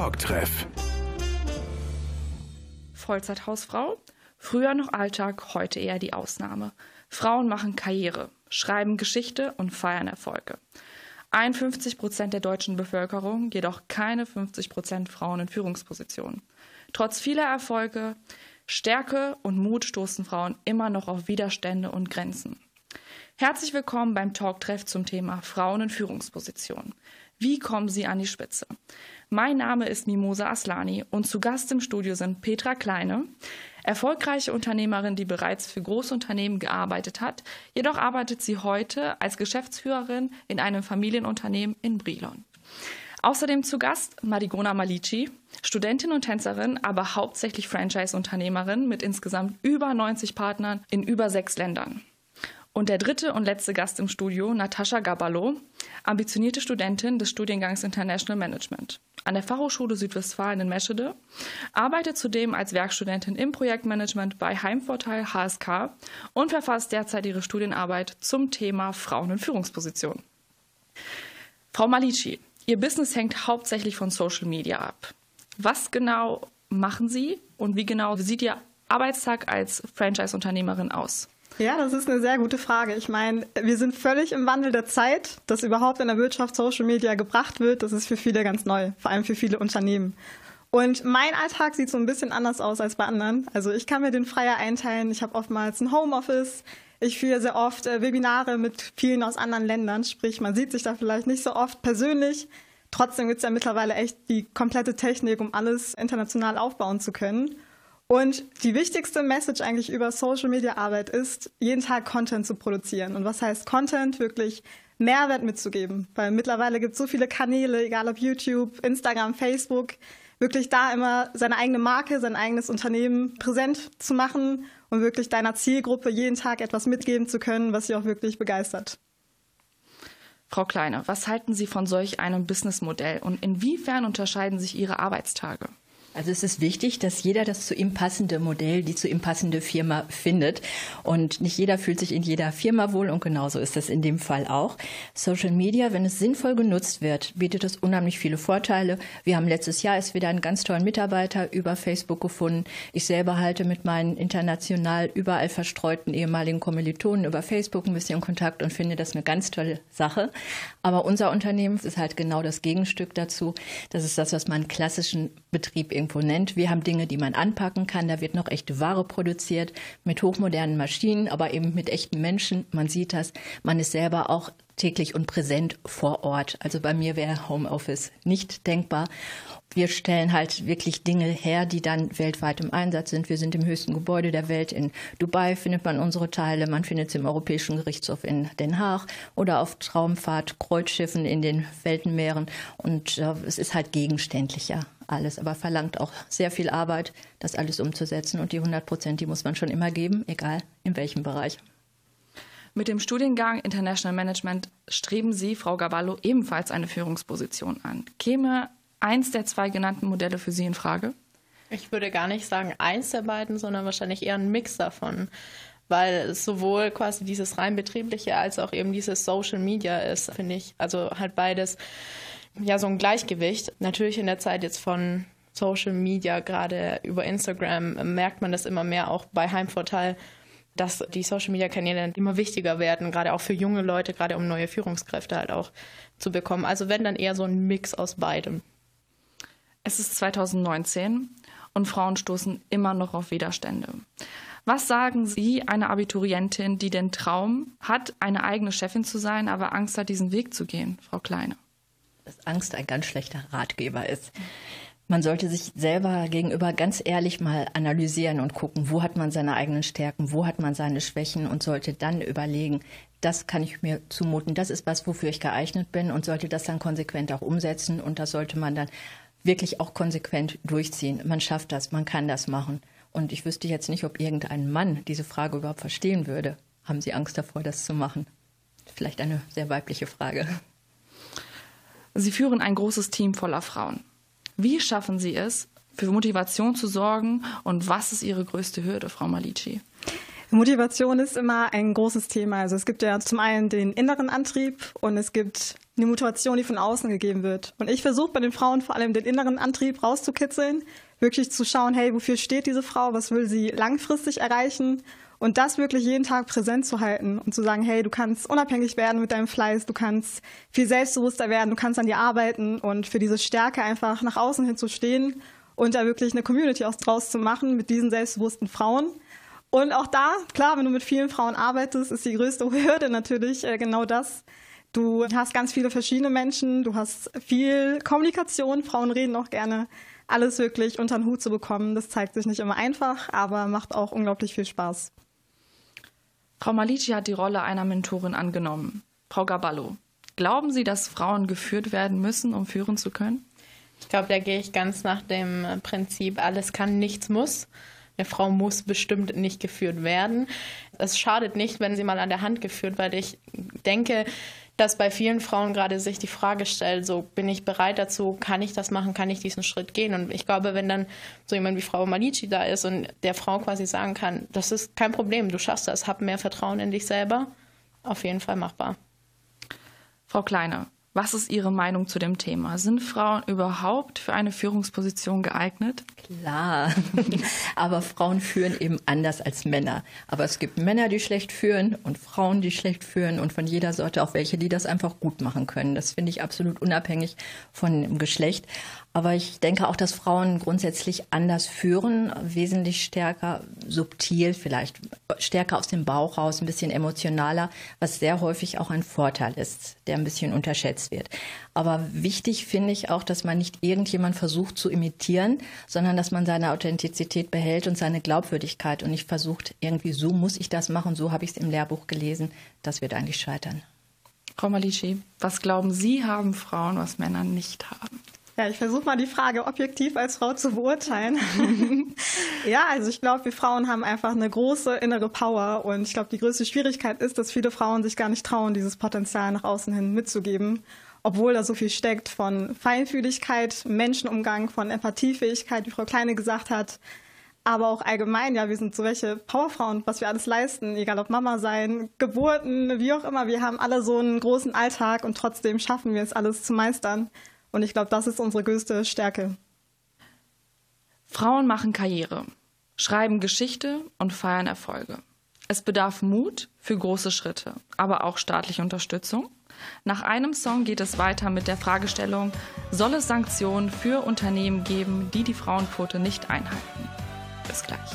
Talktreff. Vollzeithausfrau? Früher noch Alltag, heute eher die Ausnahme. Frauen machen Karriere, schreiben Geschichte und feiern Erfolge. 51 Prozent der deutschen Bevölkerung, jedoch keine 50 Prozent Frauen in Führungspositionen. Trotz vieler Erfolge, Stärke und Mut stoßen Frauen immer noch auf Widerstände und Grenzen. Herzlich willkommen beim Talktreff zum Thema Frauen in Führungspositionen. Wie kommen Sie an die Spitze? Mein Name ist Mimosa Aslani und zu Gast im Studio sind Petra Kleine, erfolgreiche Unternehmerin, die bereits für Großunternehmen gearbeitet hat. Jedoch arbeitet sie heute als Geschäftsführerin in einem Familienunternehmen in Brilon. Außerdem zu Gast Marigona Malici, Studentin und Tänzerin, aber hauptsächlich Franchise-Unternehmerin mit insgesamt über 90 Partnern in über sechs Ländern. Und der dritte und letzte Gast im Studio, Natascha Gaballo, ambitionierte Studentin des Studiengangs International Management an der Fachhochschule Südwestfalen in Meschede, arbeitet zudem als Werkstudentin im Projektmanagement bei Heimvorteil HSK und verfasst derzeit ihre Studienarbeit zum Thema Frauen in Führungspositionen. Frau Malici, Ihr Business hängt hauptsächlich von Social Media ab. Was genau machen Sie und wie genau sieht Ihr Arbeitstag als Franchise-Unternehmerin aus? Ja, das ist eine sehr gute Frage. Ich meine, wir sind völlig im Wandel der Zeit, dass überhaupt in der Wirtschaft Social Media gebracht wird. Das ist für viele ganz neu, vor allem für viele Unternehmen. Und mein Alltag sieht so ein bisschen anders aus als bei anderen. Also ich kann mir den freier einteilen. Ich habe oftmals ein Homeoffice. Ich führe sehr oft äh, Webinare mit vielen aus anderen Ländern. Sprich, man sieht sich da vielleicht nicht so oft persönlich. Trotzdem gibt es ja mittlerweile echt die komplette Technik, um alles international aufbauen zu können. Und die wichtigste Message eigentlich über Social Media Arbeit ist, jeden Tag Content zu produzieren. Und was heißt Content? Wirklich Mehrwert mitzugeben. Weil mittlerweile gibt es so viele Kanäle, egal ob YouTube, Instagram, Facebook, wirklich da immer seine eigene Marke, sein eigenes Unternehmen präsent zu machen und wirklich deiner Zielgruppe jeden Tag etwas mitgeben zu können, was sie auch wirklich begeistert. Frau Kleine, was halten Sie von solch einem Businessmodell und inwiefern unterscheiden sich Ihre Arbeitstage? Also es ist wichtig, dass jeder das zu ihm passende Modell, die zu ihm passende Firma findet. Und nicht jeder fühlt sich in jeder Firma wohl und genauso ist das in dem Fall auch. Social Media, wenn es sinnvoll genutzt wird, bietet es unheimlich viele Vorteile. Wir haben letztes Jahr erst wieder einen ganz tollen Mitarbeiter über Facebook gefunden. Ich selber halte mit meinen international überall verstreuten ehemaligen Kommilitonen über Facebook ein bisschen Kontakt und finde das eine ganz tolle Sache. Aber unser Unternehmen ist halt genau das Gegenstück dazu. Das ist das, was man klassischen Betrieb nennt. Wir haben Dinge, die man anpacken kann. Da wird noch echte Ware produziert mit hochmodernen Maschinen, aber eben mit echten Menschen. Man sieht das. Man ist selber auch täglich und präsent vor Ort. Also bei mir wäre Homeoffice nicht denkbar. Wir stellen halt wirklich Dinge her, die dann weltweit im Einsatz sind. Wir sind im höchsten Gebäude der Welt. In Dubai findet man unsere Teile. Man findet sie im Europäischen Gerichtshof in Den Haag oder auf Traumfahrt, Kreuzschiffen in den Weltenmeeren. Und äh, es ist halt gegenständlicher alles, aber verlangt auch sehr viel Arbeit, das alles umzusetzen. Und die 100 Prozent, die muss man schon immer geben, egal in welchem Bereich. Mit dem Studiengang International Management streben Sie, Frau Gaballo, ebenfalls eine Führungsposition an. Käme eins der zwei genannten Modelle für Sie in Frage? Ich würde gar nicht sagen eins der beiden, sondern wahrscheinlich eher ein Mix davon weil es sowohl quasi dieses rein betriebliche als auch eben dieses Social Media ist, finde ich. Also halt beides ja so ein Gleichgewicht. Natürlich in der Zeit jetzt von Social Media, gerade über Instagram, merkt man das immer mehr auch bei Heimvorteil, dass die Social Media Kanäle immer wichtiger werden, gerade auch für junge Leute, gerade um neue Führungskräfte halt auch zu bekommen. Also wenn dann eher so ein Mix aus beidem. Es ist 2019 und Frauen stoßen immer noch auf Widerstände. Was sagen Sie einer Abiturientin, die den Traum hat, eine eigene Chefin zu sein, aber Angst hat, diesen Weg zu gehen, Frau Kleine? Dass Angst ein ganz schlechter Ratgeber ist. Man sollte sich selber gegenüber ganz ehrlich mal analysieren und gucken, wo hat man seine eigenen Stärken, wo hat man seine Schwächen und sollte dann überlegen, das kann ich mir zumuten, das ist was, wofür ich geeignet bin und sollte das dann konsequent auch umsetzen und das sollte man dann wirklich auch konsequent durchziehen. Man schafft das, man kann das machen. Und ich wüsste jetzt nicht, ob irgendein Mann diese Frage überhaupt verstehen würde. Haben Sie Angst davor, das zu machen? Vielleicht eine sehr weibliche Frage. Sie führen ein großes Team voller Frauen. Wie schaffen Sie es, für Motivation zu sorgen und was ist Ihre größte Hürde, Frau Malici? Motivation ist immer ein großes Thema. Also es gibt ja zum einen den inneren Antrieb und es gibt eine Motivation, die von außen gegeben wird. Und ich versuche bei den Frauen vor allem den inneren Antrieb rauszukitzeln, wirklich zu schauen, hey, wofür steht diese Frau, was will sie langfristig erreichen und das wirklich jeden Tag präsent zu halten und zu sagen, hey, du kannst unabhängig werden mit deinem Fleiß, du kannst viel selbstbewusster werden, du kannst an dir arbeiten und für diese Stärke einfach nach außen hin zu stehen und da wirklich eine Community auch draus zu machen mit diesen selbstbewussten Frauen. Und auch da, klar, wenn du mit vielen Frauen arbeitest, ist die größte Hürde natürlich äh, genau das. Du hast ganz viele verschiedene Menschen, du hast viel Kommunikation, Frauen reden auch gerne. Alles wirklich unter den Hut zu bekommen, das zeigt sich nicht immer einfach, aber macht auch unglaublich viel Spaß. Frau Malici hat die Rolle einer Mentorin angenommen. Frau Gaballo, glauben Sie, dass Frauen geführt werden müssen, um führen zu können? Ich glaube, da gehe ich ganz nach dem Prinzip, alles kann, nichts muss. Eine Frau muss bestimmt nicht geführt werden. Es schadet nicht, wenn sie mal an der Hand geführt, weil ich denke, dass bei vielen Frauen gerade sich die Frage stellt, so bin ich bereit dazu, kann ich das machen, kann ich diesen Schritt gehen? Und ich glaube, wenn dann so jemand wie Frau Malici da ist und der Frau quasi sagen kann, das ist kein Problem, du schaffst das, hab mehr Vertrauen in dich selber, auf jeden Fall machbar. Frau Kleine, was ist Ihre Meinung zu dem Thema? Sind Frauen überhaupt für eine Führungsposition geeignet? Klar, aber Frauen führen eben anders als Männer. Aber es gibt Männer, die schlecht führen und Frauen, die schlecht führen und von jeder Sorte auch welche, die das einfach gut machen können. Das finde ich absolut unabhängig von dem Geschlecht. Aber ich denke auch, dass Frauen grundsätzlich anders führen, wesentlich stärker, subtil, vielleicht stärker aus dem Bauch raus, ein bisschen emotionaler, was sehr häufig auch ein Vorteil ist, der ein bisschen unterschätzt wird. Aber wichtig finde ich auch, dass man nicht irgendjemand versucht zu imitieren, sondern dass man seine Authentizität behält und seine Glaubwürdigkeit und nicht versucht, irgendwie so muss ich das machen, so habe ich es im Lehrbuch gelesen. Das wird eigentlich scheitern. Frau Malici, was glauben Sie, haben Frauen, was Männer nicht haben? Ja, ich versuche mal die Frage objektiv als Frau zu beurteilen. ja, also ich glaube, wir Frauen haben einfach eine große innere Power und ich glaube, die größte Schwierigkeit ist, dass viele Frauen sich gar nicht trauen, dieses Potenzial nach außen hin mitzugeben, obwohl da so viel steckt von Feinfühligkeit, Menschenumgang, von Empathiefähigkeit, wie Frau Kleine gesagt hat, aber auch allgemein, ja, wir sind so welche Powerfrauen, was wir alles leisten, egal ob Mama sein, Geburten, wie auch immer, wir haben alle so einen großen Alltag und trotzdem schaffen wir es alles zu meistern. Und ich glaube, das ist unsere größte Stärke. Frauen machen Karriere, schreiben Geschichte und feiern Erfolge. Es bedarf Mut für große Schritte, aber auch staatliche Unterstützung. Nach einem Song geht es weiter mit der Fragestellung, soll es Sanktionen für Unternehmen geben, die die Frauenquote nicht einhalten? Bis gleich.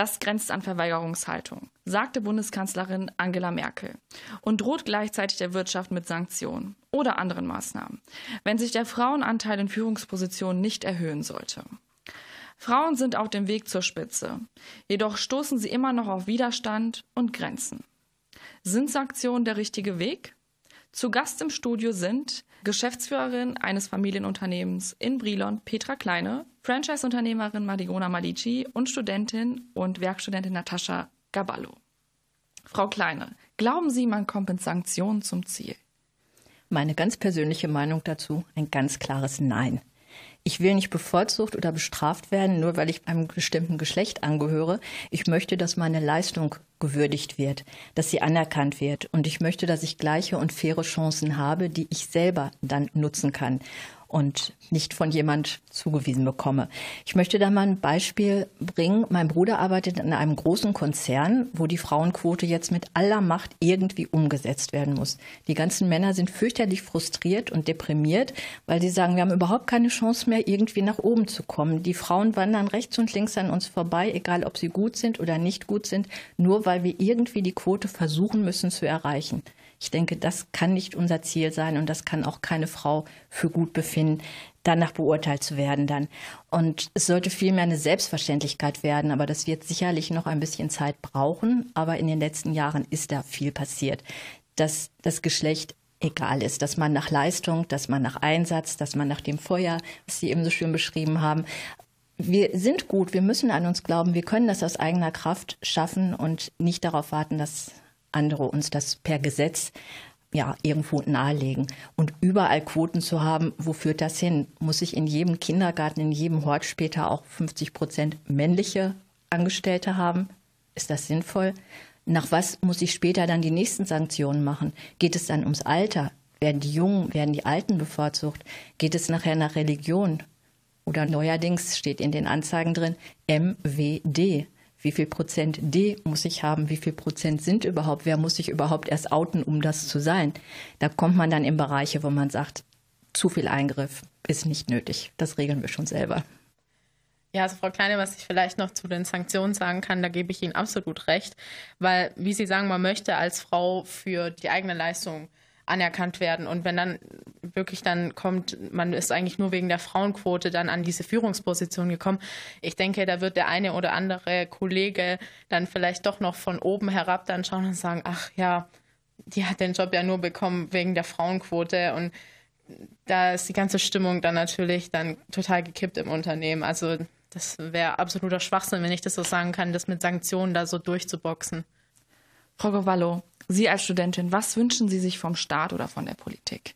Das grenzt an Verweigerungshaltung, sagte Bundeskanzlerin Angela Merkel und droht gleichzeitig der Wirtschaft mit Sanktionen oder anderen Maßnahmen, wenn sich der Frauenanteil in Führungspositionen nicht erhöhen sollte. Frauen sind auf dem Weg zur Spitze, jedoch stoßen sie immer noch auf Widerstand und Grenzen. Sind Sanktionen der richtige Weg? Zu Gast im Studio sind Geschäftsführerin eines Familienunternehmens in Brilon, Petra Kleine, Franchise-Unternehmerin Marigona Malici und Studentin und Werkstudentin Natascha Gaballo. Frau Kleine, glauben Sie, man kommt mit Sanktionen zum Ziel? Meine ganz persönliche Meinung dazu, ein ganz klares Nein. Ich will nicht bevorzugt oder bestraft werden, nur weil ich einem bestimmten Geschlecht angehöre. Ich möchte, dass meine Leistung gewürdigt wird, dass sie anerkannt wird. Und ich möchte, dass ich gleiche und faire Chancen habe, die ich selber dann nutzen kann und nicht von jemand zugewiesen bekomme. Ich möchte da mal ein Beispiel bringen. Mein Bruder arbeitet in einem großen Konzern, wo die Frauenquote jetzt mit aller Macht irgendwie umgesetzt werden muss. Die ganzen Männer sind fürchterlich frustriert und deprimiert, weil sie sagen, wir haben überhaupt keine Chance mehr, irgendwie nach oben zu kommen. Die Frauen wandern rechts und links an uns vorbei, egal ob sie gut sind oder nicht gut sind, nur weil wir irgendwie die Quote versuchen müssen zu erreichen. Ich denke, das kann nicht unser Ziel sein und das kann auch keine Frau für gut befinden, danach beurteilt zu werden dann. Und es sollte vielmehr eine Selbstverständlichkeit werden, aber das wird sicherlich noch ein bisschen Zeit brauchen. Aber in den letzten Jahren ist da viel passiert, dass das Geschlecht egal ist, dass man nach Leistung, dass man nach Einsatz, dass man nach dem Feuer, was Sie eben so schön beschrieben haben, wir sind gut, wir müssen an uns glauben, wir können das aus eigener Kraft schaffen und nicht darauf warten, dass andere uns das per Gesetz ja, irgendwo nahelegen. Und überall Quoten zu haben, wo führt das hin? Muss ich in jedem Kindergarten, in jedem Hort später auch 50 Prozent männliche Angestellte haben? Ist das sinnvoll? Nach was muss ich später dann die nächsten Sanktionen machen? Geht es dann ums Alter? Werden die Jungen, werden die Alten bevorzugt? Geht es nachher nach Religion? Oder neuerdings steht in den Anzeigen drin MWD wie viel Prozent D muss ich haben, wie viel Prozent sind überhaupt, wer muss sich überhaupt erst outen, um das zu sein. Da kommt man dann in Bereiche, wo man sagt, zu viel Eingriff ist nicht nötig. Das regeln wir schon selber. Ja, also Frau Kleine, was ich vielleicht noch zu den Sanktionen sagen kann, da gebe ich Ihnen absolut recht, weil, wie Sie sagen, man möchte als Frau für die eigene Leistung anerkannt werden. Und wenn dann wirklich dann kommt, man ist eigentlich nur wegen der Frauenquote dann an diese Führungsposition gekommen. Ich denke, da wird der eine oder andere Kollege dann vielleicht doch noch von oben herab dann schauen und sagen, ach ja, die hat den Job ja nur bekommen wegen der Frauenquote und da ist die ganze Stimmung dann natürlich dann total gekippt im Unternehmen. Also das wäre absoluter Schwachsinn, wenn ich das so sagen kann, das mit Sanktionen da so durchzuboxen. Frau Govallo, Sie als Studentin, was wünschen Sie sich vom Staat oder von der Politik?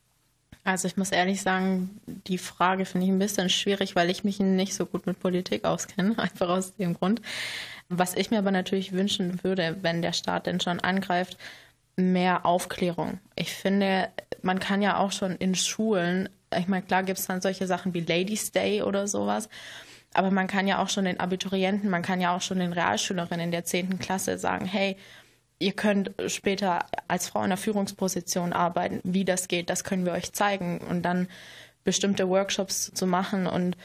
Also ich muss ehrlich sagen, die Frage finde ich ein bisschen schwierig, weil ich mich nicht so gut mit Politik auskenne, einfach aus dem Grund. Was ich mir aber natürlich wünschen würde, wenn der Staat denn schon angreift, mehr Aufklärung. Ich finde, man kann ja auch schon in Schulen, ich meine, klar gibt es dann solche Sachen wie Ladies Day oder sowas, aber man kann ja auch schon den Abiturienten, man kann ja auch schon den Realschülerinnen in der 10. Klasse sagen, hey, ihr könnt später als Frau in einer Führungsposition arbeiten. Wie das geht, das können wir euch zeigen und dann bestimmte Workshops zu machen und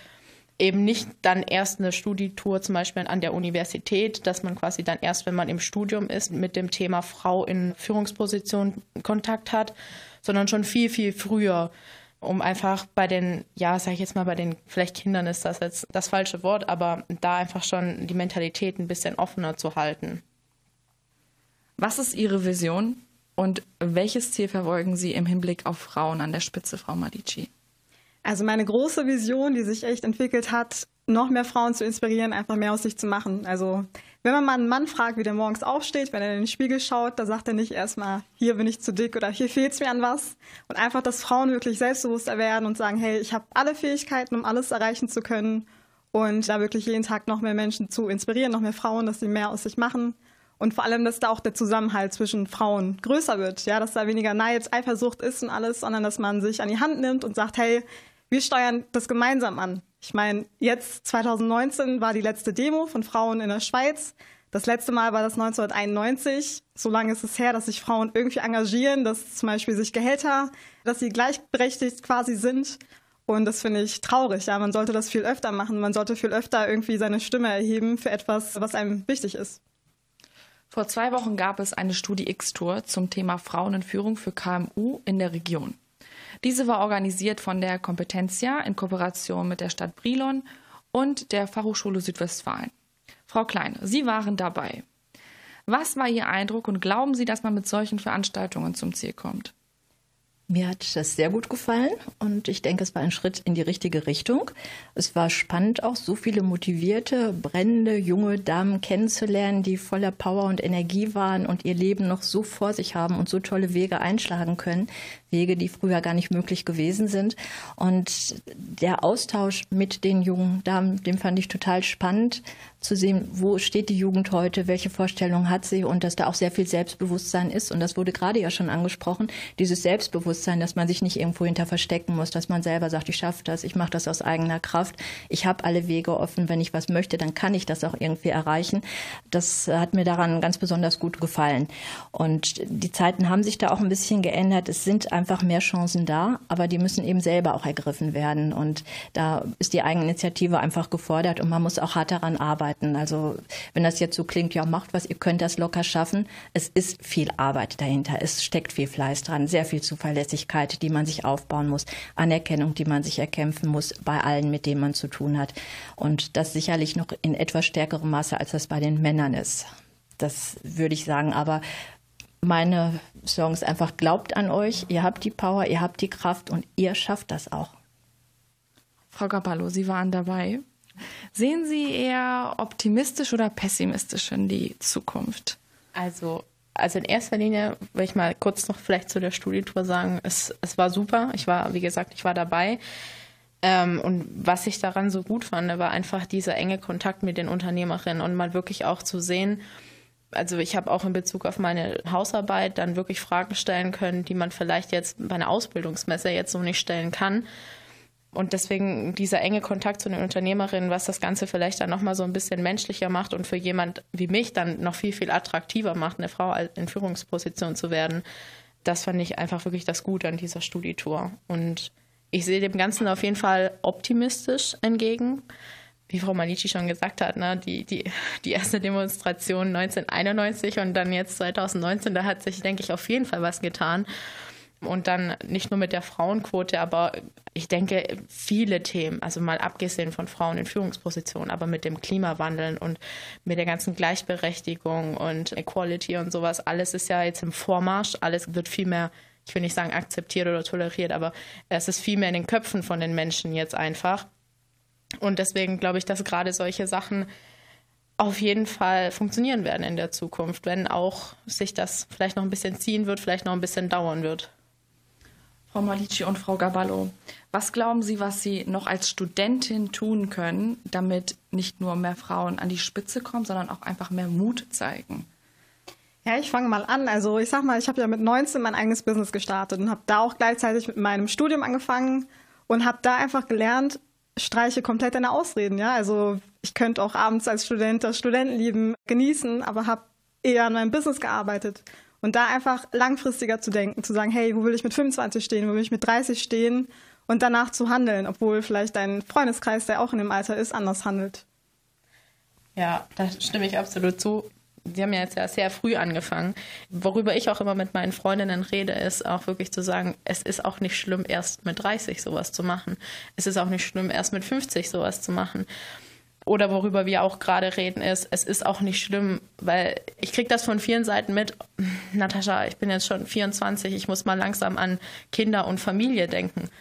eben nicht dann erst eine Studietour zum Beispiel an der Universität, dass man quasi dann erst, wenn man im Studium ist, mit dem Thema Frau in Führungsposition Kontakt hat, sondern schon viel, viel früher, um einfach bei den, ja, sag ich jetzt mal, bei den vielleicht Kindern ist das jetzt das falsche Wort, aber da einfach schon die Mentalität ein bisschen offener zu halten. Was ist Ihre Vision und welches Ziel verfolgen Sie im Hinblick auf Frauen an der Spitze, Frau Medici? Also meine große Vision, die sich echt entwickelt hat, noch mehr Frauen zu inspirieren, einfach mehr aus sich zu machen. Also wenn man mal einen Mann fragt, wie der morgens aufsteht, wenn er in den Spiegel schaut, da sagt er nicht erstmal, hier bin ich zu dick oder hier fehlt es mir an was. Und einfach, dass Frauen wirklich selbstbewusster werden und sagen, hey, ich habe alle Fähigkeiten, um alles erreichen zu können. Und da wirklich jeden Tag noch mehr Menschen zu inspirieren, noch mehr Frauen, dass sie mehr aus sich machen. Und vor allem, dass da auch der Zusammenhalt zwischen Frauen größer wird. Ja, dass da weniger Neid, Eifersucht ist und alles, sondern dass man sich an die Hand nimmt und sagt, hey, wir steuern das gemeinsam an. Ich meine, jetzt 2019 war die letzte Demo von Frauen in der Schweiz. Das letzte Mal war das 1991. So lange ist es her, dass sich Frauen irgendwie engagieren, dass zum Beispiel sich Gehälter, dass sie gleichberechtigt quasi sind. Und das finde ich traurig. Ja, man sollte das viel öfter machen. Man sollte viel öfter irgendwie seine Stimme erheben für etwas, was einem wichtig ist. Vor zwei Wochen gab es eine Studie X-Tour zum Thema Frauen in Führung für KMU in der Region. Diese war organisiert von der Kompetentia in Kooperation mit der Stadt Brilon und der Fachhochschule Südwestfalen. Frau Klein, Sie waren dabei. Was war Ihr Eindruck und glauben Sie, dass man mit solchen Veranstaltungen zum Ziel kommt? Mir hat das sehr gut gefallen und ich denke, es war ein Schritt in die richtige Richtung. Es war spannend, auch so viele motivierte, brennende, junge Damen kennenzulernen, die voller Power und Energie waren und ihr Leben noch so vor sich haben und so tolle Wege einschlagen können. Wege, die früher gar nicht möglich gewesen sind. Und der Austausch mit den jungen Damen, den fand ich total spannend zu sehen, wo steht die Jugend heute, welche Vorstellungen hat sie und dass da auch sehr viel Selbstbewusstsein ist. Und das wurde gerade ja schon angesprochen, dieses Selbstbewusstsein, dass man sich nicht irgendwo hinter verstecken muss, dass man selber sagt, ich schaffe das, ich mache das aus eigener Kraft, ich habe alle Wege offen, wenn ich was möchte, dann kann ich das auch irgendwie erreichen. Das hat mir daran ganz besonders gut gefallen. Und die Zeiten haben sich da auch ein bisschen geändert. Es sind einfach mehr Chancen da, aber die müssen eben selber auch ergriffen werden. Und da ist die Eigeninitiative einfach gefordert und man muss auch hart daran arbeiten. Also wenn das jetzt so klingt, ja, macht was, ihr könnt das locker schaffen. Es ist viel Arbeit dahinter. Es steckt viel Fleiß dran, sehr viel Zuverlässigkeit, die man sich aufbauen muss, Anerkennung, die man sich erkämpfen muss bei allen, mit denen man zu tun hat. Und das sicherlich noch in etwas stärkerem Maße, als das bei den Männern ist. Das würde ich sagen. Aber meine Songs einfach glaubt an euch, ihr habt die Power, ihr habt die Kraft und ihr schafft das auch. Frau Gabalo, Sie waren dabei. Sehen Sie eher optimistisch oder pessimistisch in die Zukunft? Also, also in erster Linie will ich mal kurz noch vielleicht zu der Studietour sagen, es, es war super. Ich war, wie gesagt, ich war dabei. Ähm, und was ich daran so gut fand, war einfach dieser enge Kontakt mit den Unternehmerinnen und mal wirklich auch zu sehen, also ich habe auch in Bezug auf meine Hausarbeit dann wirklich Fragen stellen können, die man vielleicht jetzt bei einer Ausbildungsmesse jetzt so nicht stellen kann. Und deswegen dieser enge Kontakt zu den Unternehmerinnen, was das Ganze vielleicht dann nochmal so ein bisschen menschlicher macht und für jemand wie mich dann noch viel, viel attraktiver macht, eine Frau in Führungsposition zu werden, das fand ich einfach wirklich das Gute an dieser Studietour. Und ich sehe dem Ganzen auf jeden Fall optimistisch entgegen wie Frau Malici schon gesagt hat, ne, die, die, die erste Demonstration 1991 und dann jetzt 2019, da hat sich, denke ich, auf jeden Fall was getan. Und dann nicht nur mit der Frauenquote, aber ich denke, viele Themen, also mal abgesehen von Frauen in Führungspositionen, aber mit dem Klimawandel und mit der ganzen Gleichberechtigung und Equality und sowas, alles ist ja jetzt im Vormarsch, alles wird viel mehr, ich will nicht sagen akzeptiert oder toleriert, aber es ist viel mehr in den Köpfen von den Menschen jetzt einfach. Und deswegen glaube ich, dass gerade solche Sachen auf jeden Fall funktionieren werden in der Zukunft, wenn auch sich das vielleicht noch ein bisschen ziehen wird, vielleicht noch ein bisschen dauern wird. Frau Malici und Frau Gaballo, was glauben Sie, was Sie noch als Studentin tun können, damit nicht nur mehr Frauen an die Spitze kommen, sondern auch einfach mehr Mut zeigen? Ja, ich fange mal an. Also ich sag mal, ich habe ja mit 19 mein eigenes Business gestartet und habe da auch gleichzeitig mit meinem Studium angefangen und habe da einfach gelernt, streiche komplett deine Ausreden. Ja, also ich könnte auch abends als Student das Studentenleben genießen, aber habe eher an meinem Business gearbeitet. Und da einfach langfristiger zu denken, zu sagen, hey, wo will ich mit 25 stehen, wo will ich mit 30 stehen und danach zu handeln, obwohl vielleicht dein Freundeskreis, der auch in dem Alter ist, anders handelt. Ja, da stimme ich absolut zu. Sie haben ja jetzt ja sehr früh angefangen. Worüber ich auch immer mit meinen Freundinnen rede, ist auch wirklich zu sagen, es ist auch nicht schlimm, erst mit 30 sowas zu machen. Es ist auch nicht schlimm, erst mit 50 sowas zu machen. Oder worüber wir auch gerade reden, ist, es ist auch nicht schlimm, weil ich kriege das von vielen Seiten mit. Natascha, ich bin jetzt schon 24, ich muss mal langsam an Kinder und Familie denken.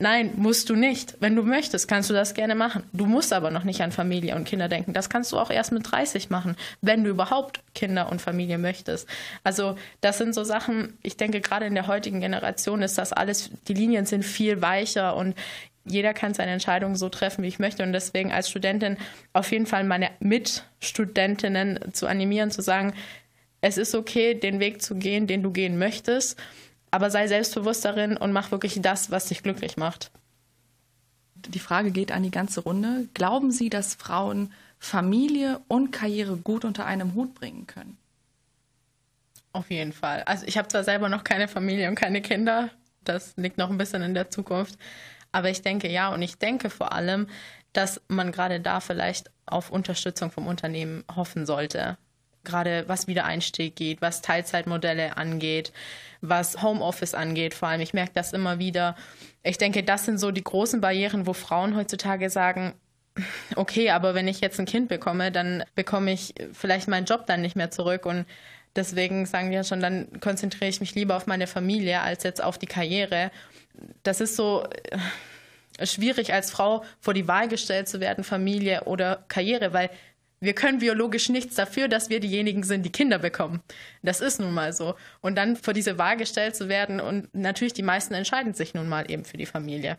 Nein, musst du nicht. Wenn du möchtest, kannst du das gerne machen. Du musst aber noch nicht an Familie und Kinder denken. Das kannst du auch erst mit 30 machen, wenn du überhaupt Kinder und Familie möchtest. Also das sind so Sachen, ich denke, gerade in der heutigen Generation ist das alles, die Linien sind viel weicher und jeder kann seine Entscheidungen so treffen, wie ich möchte. Und deswegen als Studentin auf jeden Fall meine Mitstudentinnen zu animieren, zu sagen, es ist okay, den Weg zu gehen, den du gehen möchtest aber sei selbstbewusst darin und mach wirklich das, was dich glücklich macht. Die Frage geht an die ganze Runde. Glauben Sie, dass Frauen Familie und Karriere gut unter einem Hut bringen können? Auf jeden Fall. Also ich habe zwar selber noch keine Familie und keine Kinder, das liegt noch ein bisschen in der Zukunft, Aber ich denke ja und ich denke vor allem, dass man gerade da vielleicht auf Unterstützung vom Unternehmen hoffen sollte. Gerade was Wiedereinstieg geht, was Teilzeitmodelle angeht, was Homeoffice angeht, vor allem. Ich merke das immer wieder. Ich denke, das sind so die großen Barrieren, wo Frauen heutzutage sagen, okay, aber wenn ich jetzt ein Kind bekomme, dann bekomme ich vielleicht meinen Job dann nicht mehr zurück und deswegen sagen wir schon, dann konzentriere ich mich lieber auf meine Familie als jetzt auf die Karriere. Das ist so äh, schwierig als Frau vor die Wahl gestellt zu werden, Familie oder Karriere, weil wir können biologisch nichts dafür, dass wir diejenigen sind, die Kinder bekommen. Das ist nun mal so. Und dann vor diese Wahl gestellt zu werden und natürlich die meisten entscheiden sich nun mal eben für die Familie.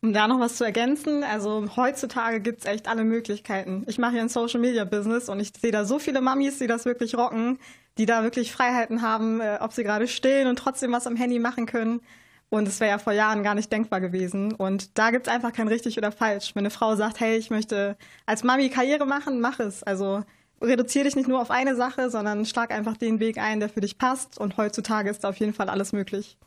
Um da noch was zu ergänzen, also heutzutage gibt es echt alle Möglichkeiten. Ich mache hier ein Social Media Business und ich sehe da so viele Mamis, die das wirklich rocken, die da wirklich Freiheiten haben, äh, ob sie gerade stillen und trotzdem was am Handy machen können. Und es wäre ja vor Jahren gar nicht denkbar gewesen. Und da gibt es einfach kein richtig oder falsch. Wenn eine Frau sagt, hey, ich möchte als Mami Karriere machen, mach es. Also reduziere dich nicht nur auf eine Sache, sondern schlag einfach den Weg ein, der für dich passt. Und heutzutage ist da auf jeden Fall alles möglich.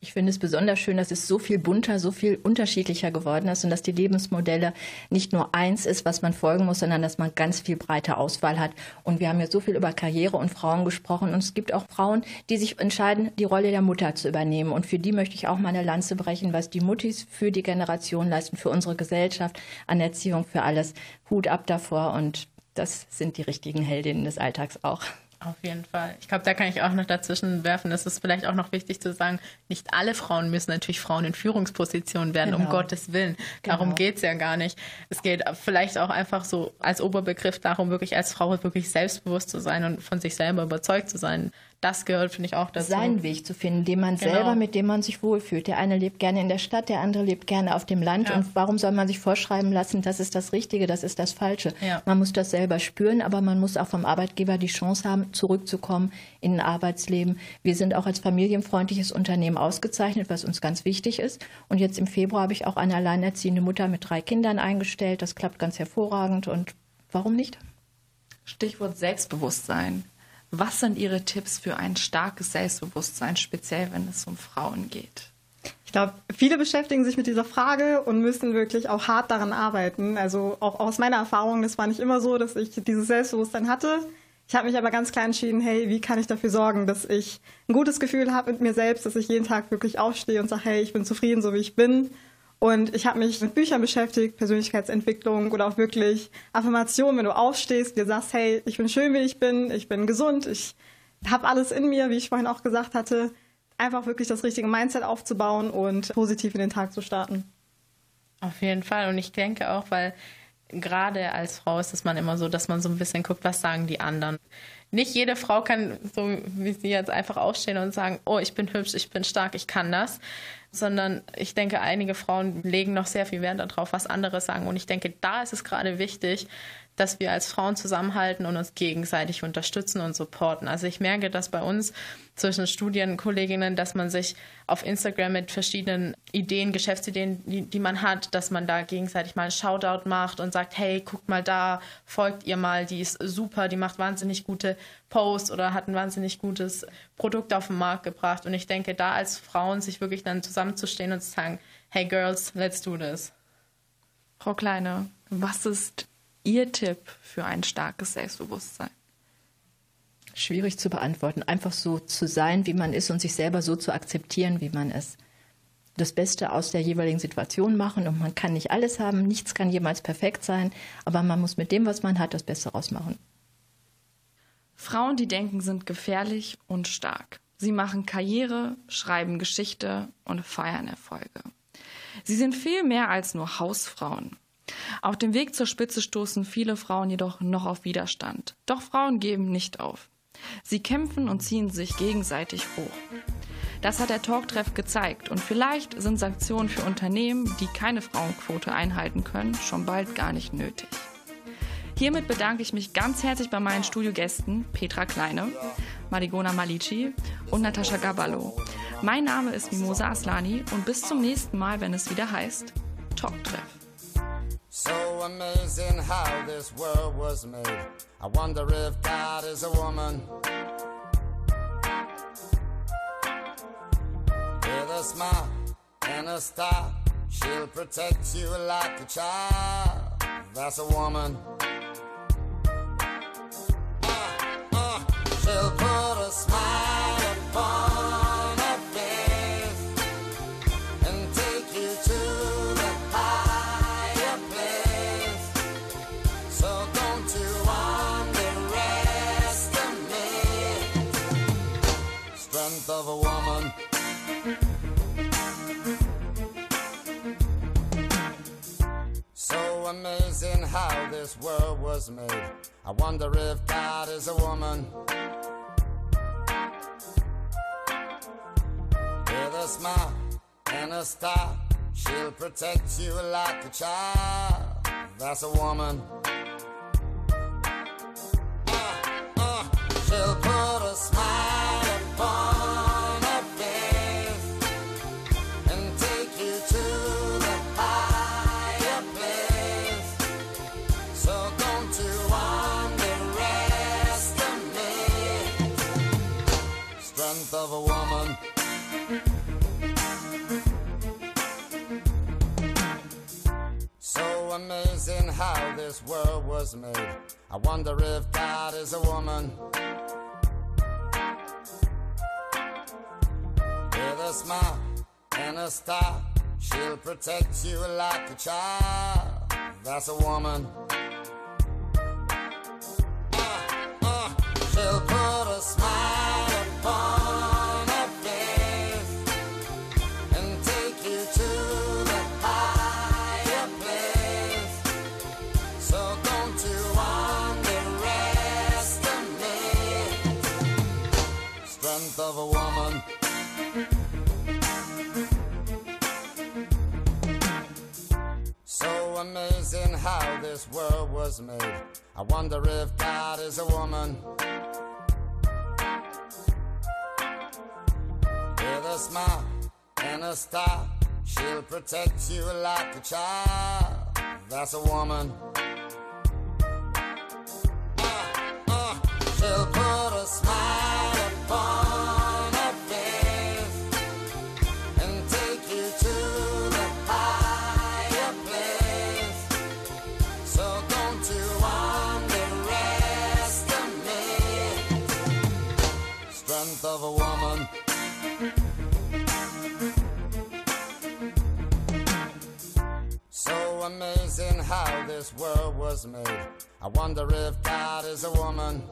Ich finde es besonders schön, dass es so viel bunter, so viel unterschiedlicher geworden ist und dass die Lebensmodelle nicht nur eins ist, was man folgen muss, sondern dass man ganz viel breite Auswahl hat. Und wir haben ja so viel über Karriere und Frauen gesprochen und es gibt auch Frauen, die sich entscheiden, die Rolle der Mutter zu übernehmen. Und für die möchte ich auch mal eine Lanze brechen, was die Muttis für die Generation leisten, für unsere Gesellschaft, an Erziehung, für alles. Hut ab davor und das sind die richtigen Heldinnen des Alltags auch. Auf jeden Fall. Ich glaube, da kann ich auch noch dazwischen werfen. Es ist vielleicht auch noch wichtig zu sagen, nicht alle Frauen müssen natürlich Frauen in Führungspositionen werden, genau. um Gottes Willen. Darum genau. geht es ja gar nicht. Es geht vielleicht auch einfach so als Oberbegriff darum, wirklich als Frau wirklich selbstbewusst zu sein und von sich selber überzeugt zu sein das gehört, finde ich, auch dazu. Seinen Weg zu finden, den man genau. selber, mit dem man sich wohlfühlt. Der eine lebt gerne in der Stadt, der andere lebt gerne auf dem Land. Ja. Und warum soll man sich vorschreiben lassen, das ist das Richtige, das ist das Falsche? Ja. Man muss das selber spüren, aber man muss auch vom Arbeitgeber die Chance haben, zurückzukommen in ein Arbeitsleben. Wir sind auch als familienfreundliches Unternehmen ausgezeichnet, was uns ganz wichtig ist. Und jetzt im Februar habe ich auch eine alleinerziehende Mutter mit drei Kindern eingestellt. Das klappt ganz hervorragend. Und warum nicht? Stichwort Selbstbewusstsein. Was sind Ihre Tipps für ein starkes Selbstbewusstsein, speziell wenn es um Frauen geht? Ich glaube, viele beschäftigen sich mit dieser Frage und müssen wirklich auch hart daran arbeiten. Also auch aus meiner Erfahrung, das war nicht immer so, dass ich dieses Selbstbewusstsein hatte. Ich habe mich aber ganz klar entschieden, hey, wie kann ich dafür sorgen, dass ich ein gutes Gefühl habe mit mir selbst, dass ich jeden Tag wirklich aufstehe und sage, hey, ich bin zufrieden, so wie ich bin und ich habe mich mit Büchern beschäftigt, Persönlichkeitsentwicklung oder auch wirklich Affirmationen, wenn du aufstehst, dir sagst, hey, ich bin schön, wie ich bin, ich bin gesund, ich habe alles in mir, wie ich vorhin auch gesagt hatte, einfach wirklich das richtige Mindset aufzubauen und positiv in den Tag zu starten. Auf jeden Fall. Und ich denke auch, weil gerade als Frau ist es man immer so, dass man so ein bisschen guckt, was sagen die anderen. Nicht jede Frau kann, so wie sie jetzt, einfach aufstehen und sagen, oh, ich bin hübsch, ich bin stark, ich kann das, sondern ich denke, einige Frauen legen noch sehr viel Wert darauf, was andere sagen. Und ich denke, da ist es gerade wichtig, dass wir als Frauen zusammenhalten und uns gegenseitig unterstützen und supporten. Also ich merke das bei uns zwischen Studienkolleginnen, dass man sich auf Instagram mit verschiedenen Ideen, Geschäftsideen, die, die man hat, dass man da gegenseitig mal einen Shoutout macht und sagt, hey, guckt mal da, folgt ihr mal, die ist super, die macht wahnsinnig gute Posts oder hat ein wahnsinnig gutes Produkt auf den Markt gebracht. Und ich denke, da als Frauen sich wirklich dann zusammenzustehen und zu sagen, hey Girls, let's do this. Frau Kleine, was ist Ihr Tipp für ein starkes Selbstbewusstsein? Schwierig zu beantworten. Einfach so zu sein, wie man ist und sich selber so zu akzeptieren, wie man ist. Das Beste aus der jeweiligen Situation machen und man kann nicht alles haben, nichts kann jemals perfekt sein, aber man muss mit dem, was man hat, das Beste rausmachen. Frauen, die denken, sind gefährlich und stark. Sie machen Karriere, schreiben Geschichte und feiern Erfolge. Sie sind viel mehr als nur Hausfrauen. Auf dem Weg zur Spitze stoßen viele Frauen jedoch noch auf Widerstand. Doch Frauen geben nicht auf. Sie kämpfen und ziehen sich gegenseitig hoch. Das hat der Talktreff gezeigt und vielleicht sind Sanktionen für Unternehmen, die keine Frauenquote einhalten können, schon bald gar nicht nötig. Hiermit bedanke ich mich ganz herzlich bei meinen Studiogästen Petra Kleine, Marigona Malici und Natascha Gaballo. Mein Name ist Mimosa Aslani und bis zum nächsten Mal, wenn es wieder heißt Talktreff. So amazing how this world was made. I wonder if God is a woman. With a smile and a star. She'll protect you like a child. That's a woman. Uh, uh, she'll world was made. I wonder if God is a woman. With a smile and a star, she'll protect you like a child. That's a woman. Uh, uh, she'll put this world was made. I wonder if God is a woman. With a smile and a star, she'll protect you like a child. That's a woman. This world was made. I wonder if God is a woman. With a smile and a star, she'll protect you like a child. That's a woman. Uh, uh, she'll I wonder if God is a woman.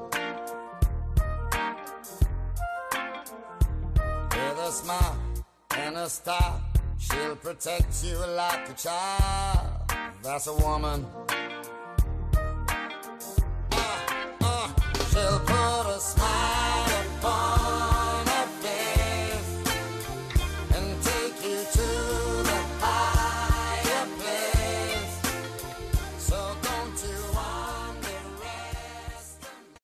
With a smile and a star, she'll protect you like a child. That's a woman. Uh, uh, she'll